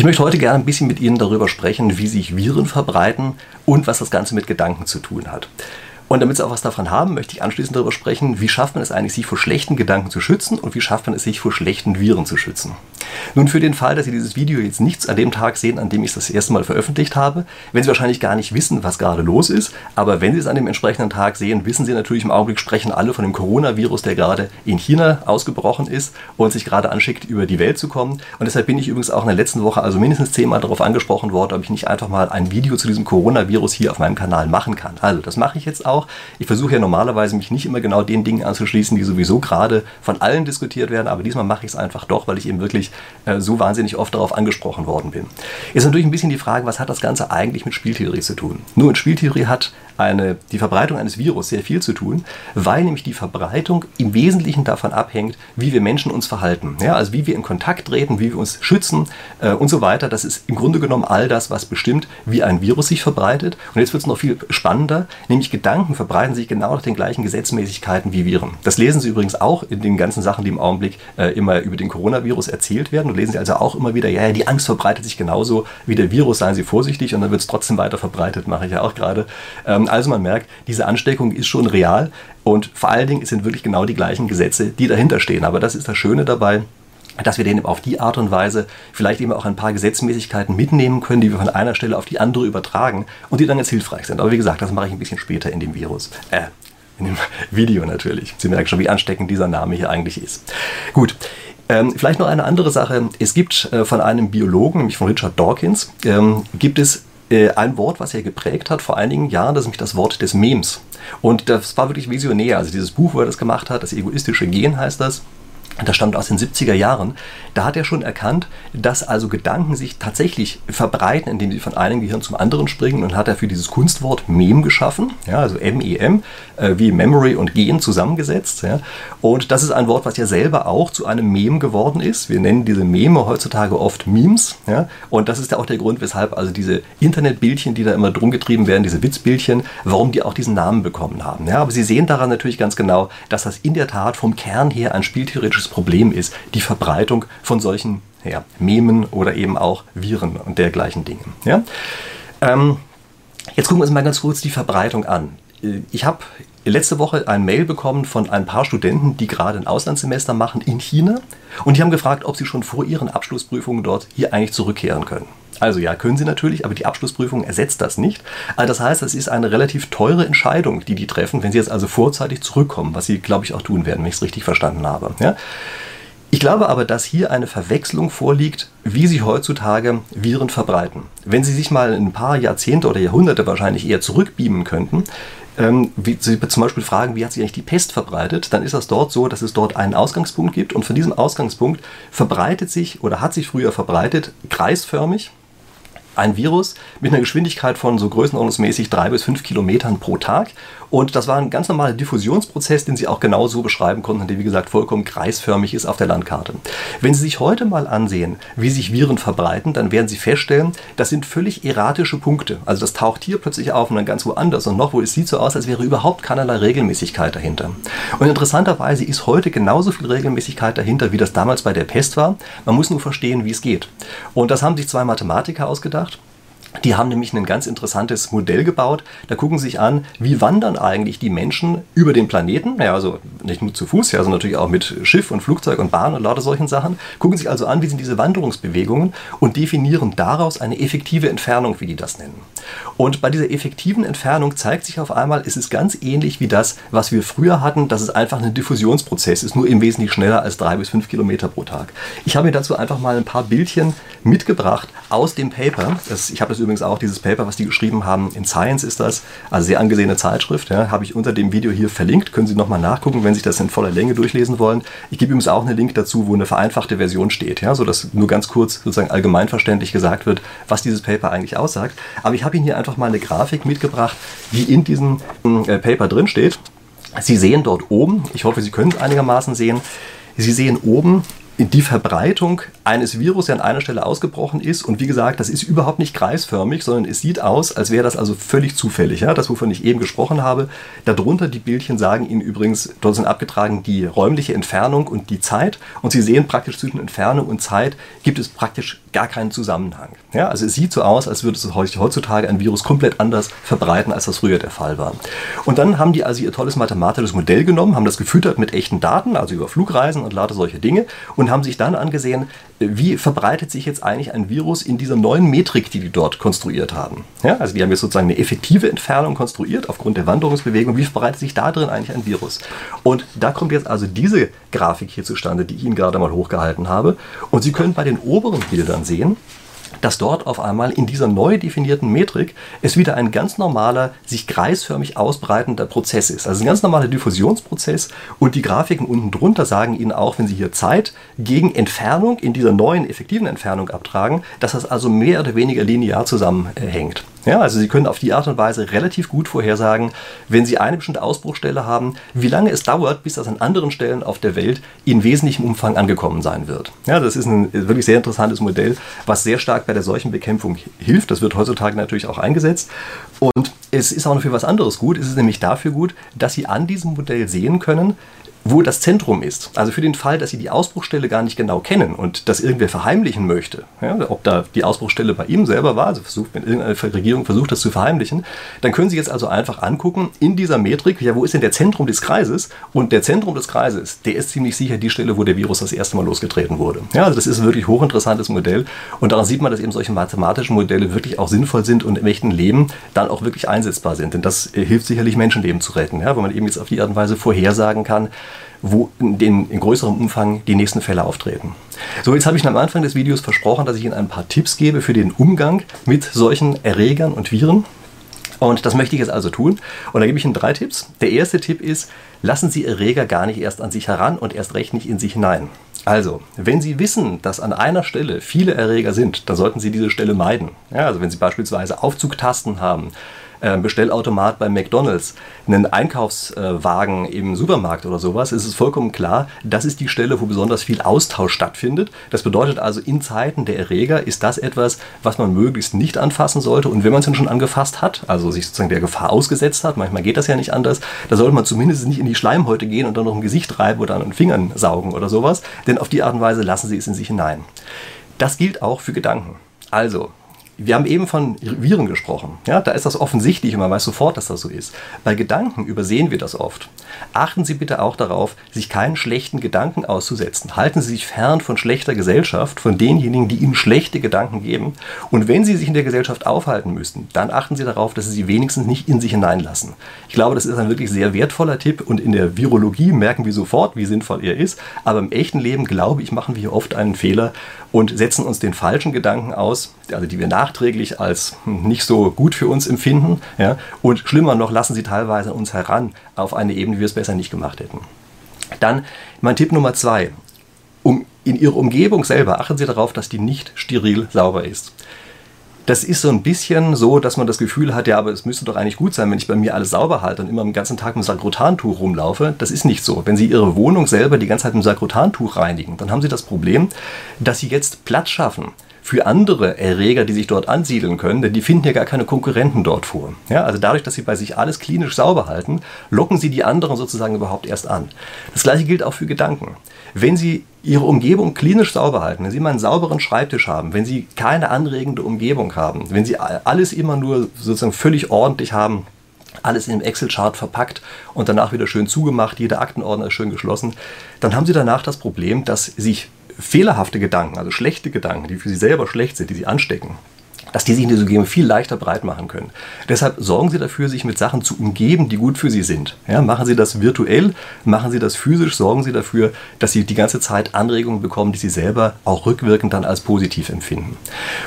Ich möchte heute gerne ein bisschen mit Ihnen darüber sprechen, wie sich Viren verbreiten und was das Ganze mit Gedanken zu tun hat. Und damit Sie auch was davon haben, möchte ich anschließend darüber sprechen, wie schafft man es eigentlich, sich vor schlechten Gedanken zu schützen und wie schafft man es, sich vor schlechten Viren zu schützen. Nun für den Fall, dass Sie dieses Video jetzt nichts an dem Tag sehen, an dem ich es das erste Mal veröffentlicht habe, wenn Sie wahrscheinlich gar nicht wissen, was gerade los ist, aber wenn Sie es an dem entsprechenden Tag sehen, wissen Sie natürlich im Augenblick sprechen alle von dem Coronavirus, der gerade in China ausgebrochen ist und sich gerade anschickt, über die Welt zu kommen. Und deshalb bin ich übrigens auch in der letzten Woche also mindestens zehnmal darauf angesprochen worden, ob ich nicht einfach mal ein Video zu diesem Coronavirus hier auf meinem Kanal machen kann. Also das mache ich jetzt auch. Ich versuche ja normalerweise mich nicht immer genau den Dingen anzuschließen, die sowieso gerade von allen diskutiert werden, aber diesmal mache ich es einfach doch, weil ich eben wirklich äh, so wahnsinnig oft darauf angesprochen worden bin. Ist natürlich ein bisschen die Frage, was hat das Ganze eigentlich mit Spieltheorie zu tun? Nur in Spieltheorie hat eine, die Verbreitung eines Virus sehr viel zu tun, weil nämlich die Verbreitung im Wesentlichen davon abhängt, wie wir Menschen uns verhalten. Ja, also wie wir in Kontakt treten, wie wir uns schützen äh, und so weiter. Das ist im Grunde genommen all das, was bestimmt, wie ein Virus sich verbreitet. Und jetzt wird es noch viel spannender, nämlich Gedanken verbreiten sich genau nach den gleichen Gesetzmäßigkeiten wie Viren. Das lesen Sie übrigens auch in den ganzen Sachen, die im Augenblick äh, immer über den Coronavirus erzählt werden. Und lesen Sie also auch immer wieder, ja, ja, die Angst verbreitet sich genauso wie der Virus, seien Sie vorsichtig und dann wird es trotzdem weiter verbreitet, mache ich ja auch gerade. Ähm, also man merkt, diese Ansteckung ist schon real und vor allen Dingen sind wirklich genau die gleichen Gesetze, die dahinter stehen. Aber das ist das Schöne dabei dass wir denen auf die Art und Weise vielleicht eben auch ein paar Gesetzmäßigkeiten mitnehmen können, die wir von einer Stelle auf die andere übertragen und die dann jetzt hilfreich sind. Aber wie gesagt, das mache ich ein bisschen später in dem Virus. Äh, in dem Video natürlich. Sie merken schon, wie ansteckend dieser Name hier eigentlich ist. Gut. Ähm, vielleicht noch eine andere Sache. Es gibt äh, von einem Biologen, nämlich von Richard Dawkins, ähm, gibt es äh, ein Wort, was er geprägt hat vor einigen Jahren, das ist nämlich das Wort des Memes. Und das war wirklich visionär. Also dieses Buch, wo er das gemacht hat, das egoistische Gen heißt das das stammt aus den 70er Jahren, da hat er schon erkannt, dass also Gedanken sich tatsächlich verbreiten, indem sie von einem Gehirn zum anderen springen und hat er für dieses Kunstwort Mem geschaffen, ja, also M-E-M, äh, wie Memory und Gen zusammengesetzt. Ja. Und das ist ein Wort, was ja selber auch zu einem Mem geworden ist. Wir nennen diese Meme heutzutage oft Memes. Ja. Und das ist ja auch der Grund, weshalb also diese Internetbildchen, die da immer drum getrieben werden, diese Witzbildchen, warum die auch diesen Namen bekommen haben. Ja. Aber Sie sehen daran natürlich ganz genau, dass das in der Tat vom Kern her ein spieltheoretisches Problem ist, die Verbreitung von solchen ja, Memen oder eben auch Viren und dergleichen Dinge. Ja? Ähm, jetzt gucken wir uns mal ganz kurz die Verbreitung an. Äh, ich habe letzte Woche ein Mail bekommen von ein paar Studenten, die gerade ein Auslandssemester machen in China und die haben gefragt, ob sie schon vor ihren Abschlussprüfungen dort hier eigentlich zurückkehren können. Also ja, können sie natürlich, aber die Abschlussprüfung ersetzt das nicht. Also das heißt, es ist eine relativ teure Entscheidung, die die treffen, wenn sie jetzt also vorzeitig zurückkommen, was sie, glaube ich, auch tun werden, wenn ich es richtig verstanden habe. Ja? Ich glaube aber, dass hier eine Verwechslung vorliegt, wie sich heutzutage Viren verbreiten. Wenn Sie sich mal ein paar Jahrzehnte oder Jahrhunderte wahrscheinlich eher zurückbeamen könnten, ähm, wie Sie zum Beispiel fragen, wie hat sich eigentlich die Pest verbreitet, dann ist das dort so, dass es dort einen Ausgangspunkt gibt und von diesem Ausgangspunkt verbreitet sich oder hat sich früher verbreitet kreisförmig ein Virus mit einer Geschwindigkeit von so größenordnungsmäßig drei bis fünf Kilometern pro Tag. Und das war ein ganz normaler Diffusionsprozess, den Sie auch genau so beschreiben konnten, der wie gesagt vollkommen kreisförmig ist auf der Landkarte. Wenn Sie sich heute mal ansehen, wie sich Viren verbreiten, dann werden Sie feststellen, das sind völlig erratische Punkte. Also das taucht hier plötzlich auf und dann ganz woanders und noch, wo es sieht so aus, als wäre überhaupt keinerlei Regelmäßigkeit dahinter. Und interessanterweise ist heute genauso viel Regelmäßigkeit dahinter, wie das damals bei der Pest war. Man muss nur verstehen, wie es geht. Und das haben sich zwei Mathematiker ausgedacht. Die haben nämlich ein ganz interessantes Modell gebaut. Da gucken sie sich an, wie wandern eigentlich die Menschen über den Planeten. Ja, also nicht nur zu Fuß, ja, sondern natürlich auch mit Schiff und Flugzeug und Bahn und lauter solchen Sachen. Gucken sich also an, wie sind diese Wanderungsbewegungen und definieren daraus eine effektive Entfernung, wie die das nennen. Und bei dieser effektiven Entfernung zeigt sich auf einmal, es ist ganz ähnlich wie das, was wir früher hatten, dass es einfach ein Diffusionsprozess ist, nur im Wesentlichen schneller als drei bis fünf Kilometer pro Tag. Ich habe mir dazu einfach mal ein paar Bildchen mitgebracht aus dem Paper. Das, ich habe das übrigens auch, dieses Paper, was die geschrieben haben, in Science ist das, also sehr angesehene Zeitschrift, ja, habe ich unter dem Video hier verlinkt. Können Sie nochmal nachgucken, wenn Sie das in voller Länge durchlesen wollen. Ich gebe übrigens auch einen Link dazu, wo eine vereinfachte Version steht, ja, sodass nur ganz kurz sozusagen allgemeinverständlich gesagt wird, was dieses Paper eigentlich aussagt. Aber ich habe Ihnen hier einfach mal eine Grafik mitgebracht, die in diesem äh, Paper drin steht. Sie sehen dort oben, ich hoffe, Sie können es einigermaßen sehen, Sie sehen oben die Verbreitung eines Virus, der an einer Stelle ausgebrochen ist. Und wie gesagt, das ist überhaupt nicht kreisförmig, sondern es sieht aus, als wäre das also völlig zufällig. Ja? Das, wovon ich eben gesprochen habe. Darunter die Bildchen sagen Ihnen übrigens, dort sind abgetragen die räumliche Entfernung und die Zeit. Und Sie sehen praktisch zwischen Entfernung und Zeit gibt es praktisch gar keinen Zusammenhang. Ja? Also es sieht so aus, als würde es heutzutage ein Virus komplett anders verbreiten, als das früher der Fall war. Und dann haben die also ihr tolles mathematisches Modell genommen, haben das gefüttert mit echten Daten, also über Flugreisen und lauter solche Dinge haben sich dann angesehen, wie verbreitet sich jetzt eigentlich ein Virus in dieser neuen Metrik, die die dort konstruiert haben. Ja, also die haben jetzt sozusagen eine effektive Entfernung konstruiert aufgrund der Wanderungsbewegung. Wie verbreitet sich da drin eigentlich ein Virus? Und da kommt jetzt also diese Grafik hier zustande, die ich Ihnen gerade mal hochgehalten habe. Und Sie können bei den oberen Bildern sehen, dass dort auf einmal in dieser neu definierten Metrik es wieder ein ganz normaler, sich kreisförmig ausbreitender Prozess ist. Also ein ganz normaler Diffusionsprozess und die Grafiken unten drunter sagen Ihnen auch, wenn Sie hier Zeit gegen Entfernung in dieser neuen effektiven Entfernung abtragen, dass das also mehr oder weniger linear zusammenhängt. Ja, also Sie können auf die Art und Weise relativ gut vorhersagen, wenn Sie eine bestimmte Ausbruchstelle haben, wie lange es dauert, bis das an anderen Stellen auf der Welt in wesentlichem Umfang angekommen sein wird. Ja, das ist ein wirklich sehr interessantes Modell, was sehr stark bei der Seuchenbekämpfung hilft. Das wird heutzutage natürlich auch eingesetzt. Und es ist auch noch für was anderes gut. Es ist nämlich dafür gut, dass Sie an diesem Modell sehen können, wo das Zentrum ist. Also für den Fall, dass Sie die Ausbruchstelle gar nicht genau kennen und das irgendwer verheimlichen möchte, ja, ob da die Ausbruchstelle bei ihm selber war, also versucht, wenn irgendeine Regierung versucht, das zu verheimlichen, dann können Sie jetzt also einfach angucken, in dieser Metrik, ja, wo ist denn der Zentrum des Kreises? Und der Zentrum des Kreises, der ist ziemlich sicher die Stelle, wo der Virus das erste Mal losgetreten wurde. Ja, also das ist ein wirklich hochinteressantes Modell und daran sieht man, dass eben solche mathematischen Modelle wirklich auch sinnvoll sind und im echten Leben dann auch wirklich einsetzbar sind. Denn das äh, hilft sicherlich, Menschenleben zu retten, ja, wo man eben jetzt auf die Art und Weise vorhersagen kann, wo in, den, in größerem Umfang die nächsten Fälle auftreten. So, jetzt habe ich am Anfang des Videos versprochen, dass ich Ihnen ein paar Tipps gebe für den Umgang mit solchen Erregern und Viren. Und das möchte ich jetzt also tun. Und da gebe ich Ihnen drei Tipps. Der erste Tipp ist, lassen Sie Erreger gar nicht erst an sich heran und erst recht nicht in sich hinein. Also, wenn Sie wissen, dass an einer Stelle viele Erreger sind, dann sollten Sie diese Stelle meiden. Ja, also wenn Sie beispielsweise Aufzugtasten haben, Bestellautomat bei McDonalds, einen Einkaufswagen im Supermarkt oder sowas, ist es vollkommen klar, das ist die Stelle, wo besonders viel Austausch stattfindet. Das bedeutet also, in Zeiten der Erreger ist das etwas, was man möglichst nicht anfassen sollte. Und wenn man es dann schon angefasst hat, also sich sozusagen der Gefahr ausgesetzt hat, manchmal geht das ja nicht anders, da sollte man zumindest nicht in die Schleimhäute gehen und dann noch im Gesicht reiben oder an den Fingern saugen oder sowas. Denn auf die Art und Weise lassen sie es in sich hinein. Das gilt auch für Gedanken. Also, wir haben eben von Viren gesprochen. Ja, da ist das offensichtlich und man weiß sofort, dass das so ist. Bei Gedanken übersehen wir das oft. Achten Sie bitte auch darauf, sich keinen schlechten Gedanken auszusetzen. Halten Sie sich fern von schlechter Gesellschaft, von denjenigen, die Ihnen schlechte Gedanken geben. Und wenn Sie sich in der Gesellschaft aufhalten müssten, dann achten Sie darauf, dass Sie sie wenigstens nicht in sich hineinlassen. Ich glaube, das ist ein wirklich sehr wertvoller Tipp und in der Virologie merken wir sofort, wie sinnvoll er ist. Aber im echten Leben, glaube ich, machen wir hier oft einen Fehler und setzen uns den falschen Gedanken aus, also die wir nachträglich als nicht so gut für uns empfinden. Ja? Und schlimmer noch, lassen sie teilweise uns heran auf eine Ebene, wie wir es besser nicht gemacht hätten. Dann mein Tipp Nummer zwei. Um, in Ihrer Umgebung selber achten Sie darauf, dass die nicht steril sauber ist. Das ist so ein bisschen so, dass man das Gefühl hat, ja, aber es müsste doch eigentlich gut sein, wenn ich bei mir alles sauber halte und immer den ganzen Tag mit Sakrotantuch rumlaufe. Das ist nicht so. Wenn Sie Ihre Wohnung selber die ganze Zeit mit Sakrotantuch reinigen, dann haben Sie das Problem, dass Sie jetzt Platz schaffen für andere Erreger, die sich dort ansiedeln können, denn die finden ja gar keine Konkurrenten dort vor. Ja, also dadurch, dass sie bei sich alles klinisch sauber halten, locken sie die anderen sozusagen überhaupt erst an. Das gleiche gilt auch für Gedanken. Wenn Sie Ihre Umgebung klinisch sauber halten, wenn Sie mal einen sauberen Schreibtisch haben, wenn Sie keine anregende Umgebung haben, wenn Sie alles immer nur sozusagen völlig ordentlich haben, alles in einem Excel-Chart verpackt und danach wieder schön zugemacht, jeder Aktenordner ist schön geschlossen, dann haben Sie danach das Problem, dass sich fehlerhafte Gedanken, also schlechte Gedanken, die für Sie selber schlecht sind, die Sie anstecken, dass die sich in dieser Umgebung viel leichter breit machen können. Deshalb sorgen Sie dafür, sich mit Sachen zu umgeben, die gut für Sie sind. Ja, machen Sie das virtuell, machen Sie das physisch, sorgen Sie dafür, dass Sie die ganze Zeit Anregungen bekommen, die Sie selber auch rückwirkend dann als positiv empfinden.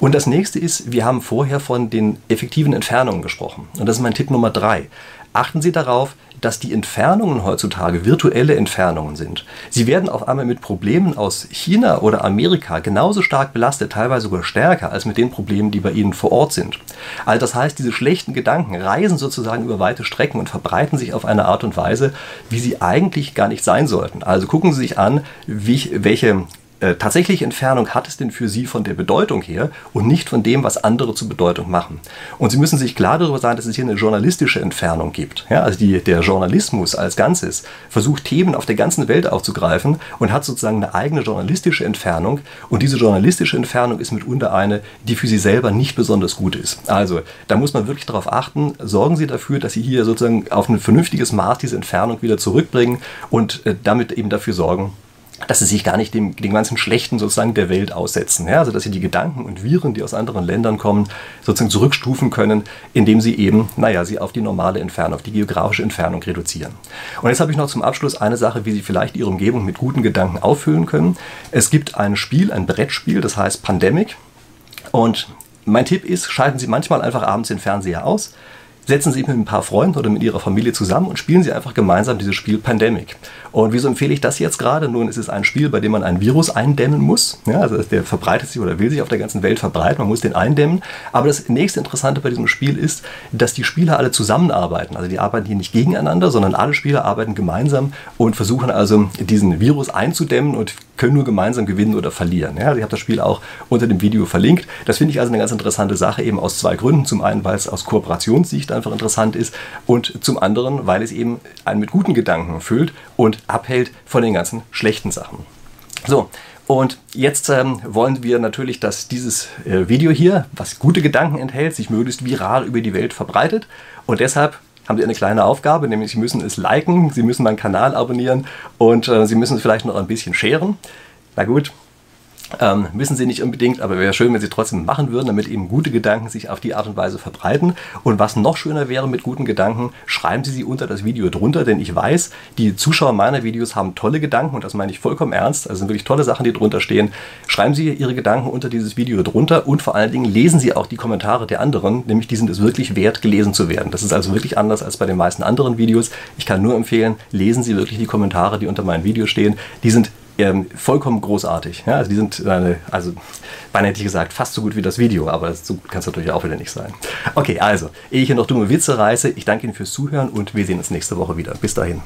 Und das nächste ist, wir haben vorher von den effektiven Entfernungen gesprochen. Und das ist mein Tipp Nummer drei. Achten Sie darauf, dass die Entfernungen heutzutage virtuelle Entfernungen sind. Sie werden auf einmal mit Problemen aus China oder Amerika genauso stark belastet, teilweise sogar stärker als mit den Problemen, die bei Ihnen vor Ort sind. Also das heißt, diese schlechten Gedanken reisen sozusagen über weite Strecken und verbreiten sich auf eine Art und Weise, wie sie eigentlich gar nicht sein sollten. Also gucken Sie sich an, wie, welche äh, tatsächliche Entfernung hat es denn für Sie von der Bedeutung her und nicht von dem, was andere zur Bedeutung machen. Und Sie müssen sich klar darüber sein, dass es hier eine journalistische Entfernung gibt. Ja, also die, der Journalismus als Ganzes versucht Themen auf der ganzen Welt aufzugreifen und hat sozusagen eine eigene journalistische Entfernung. Und diese journalistische Entfernung ist mitunter eine, die für Sie selber nicht besonders gut ist. Also da muss man wirklich darauf achten, sorgen Sie dafür, dass Sie hier sozusagen auf ein vernünftiges Maß diese Entfernung wieder zurückbringen und äh, damit eben dafür sorgen, dass sie sich gar nicht dem, dem ganzen Schlechten sozusagen der Welt aussetzen. Ja? Also dass sie die Gedanken und Viren, die aus anderen Ländern kommen, sozusagen zurückstufen können, indem sie eben, naja, sie auf die normale Entfernung, auf die geografische Entfernung reduzieren. Und jetzt habe ich noch zum Abschluss eine Sache, wie Sie vielleicht Ihre Umgebung mit guten Gedanken auffüllen können. Es gibt ein Spiel, ein Brettspiel, das heißt Pandemic. Und mein Tipp ist, schalten Sie manchmal einfach abends den Fernseher aus, setzen Sie sich mit ein paar Freunden oder mit Ihrer Familie zusammen und spielen Sie einfach gemeinsam dieses Spiel Pandemic. Und wieso empfehle ich das jetzt gerade? Nun, es ist ein Spiel, bei dem man ein Virus eindämmen muss. Ja, also der verbreitet sich oder will sich auf der ganzen Welt verbreiten. Man muss den eindämmen. Aber das nächste Interessante bei diesem Spiel ist, dass die Spieler alle zusammenarbeiten. Also die arbeiten hier nicht gegeneinander, sondern alle Spieler arbeiten gemeinsam und versuchen also diesen Virus einzudämmen und können nur gemeinsam gewinnen oder verlieren. Ja, also ich habe das Spiel auch unter dem Video verlinkt. Das finde ich also eine ganz interessante Sache, eben aus zwei Gründen. Zum einen, weil es aus Kooperationssicht einfach interessant ist und zum anderen, weil es eben einen mit guten Gedanken füllt und abhält von den ganzen schlechten Sachen. So, und jetzt ähm, wollen wir natürlich, dass dieses äh, Video hier, was gute Gedanken enthält, sich möglichst viral über die Welt verbreitet. Und deshalb haben Sie eine kleine Aufgabe, nämlich Sie müssen es liken, Sie müssen meinen Kanal abonnieren und äh, Sie müssen es vielleicht noch ein bisschen scheren. Na gut, ähm, müssen sie nicht unbedingt, aber wäre schön, wenn sie trotzdem machen würden, damit eben gute Gedanken sich auf die Art und Weise verbreiten. Und was noch schöner wäre mit guten Gedanken, schreiben Sie sie unter das Video drunter, denn ich weiß, die Zuschauer meiner Videos haben tolle Gedanken und das meine ich vollkommen ernst. Also sind wirklich tolle Sachen, die drunter stehen. Schreiben Sie Ihre Gedanken unter dieses Video drunter und vor allen Dingen lesen Sie auch die Kommentare der anderen, nämlich die sind es wirklich wert, gelesen zu werden. Das ist also wirklich anders als bei den meisten anderen Videos. Ich kann nur empfehlen, lesen Sie wirklich die Kommentare, die unter meinen Videos stehen. Die sind ähm, vollkommen großartig. Ja, also die sind, äh, also beinahe hätte ich gesagt, fast so gut wie das Video, aber so kann es natürlich auch wieder nicht sein. Okay, also, ehe ich hier noch dumme Witze reiße, ich danke Ihnen fürs Zuhören und wir sehen uns nächste Woche wieder. Bis dahin.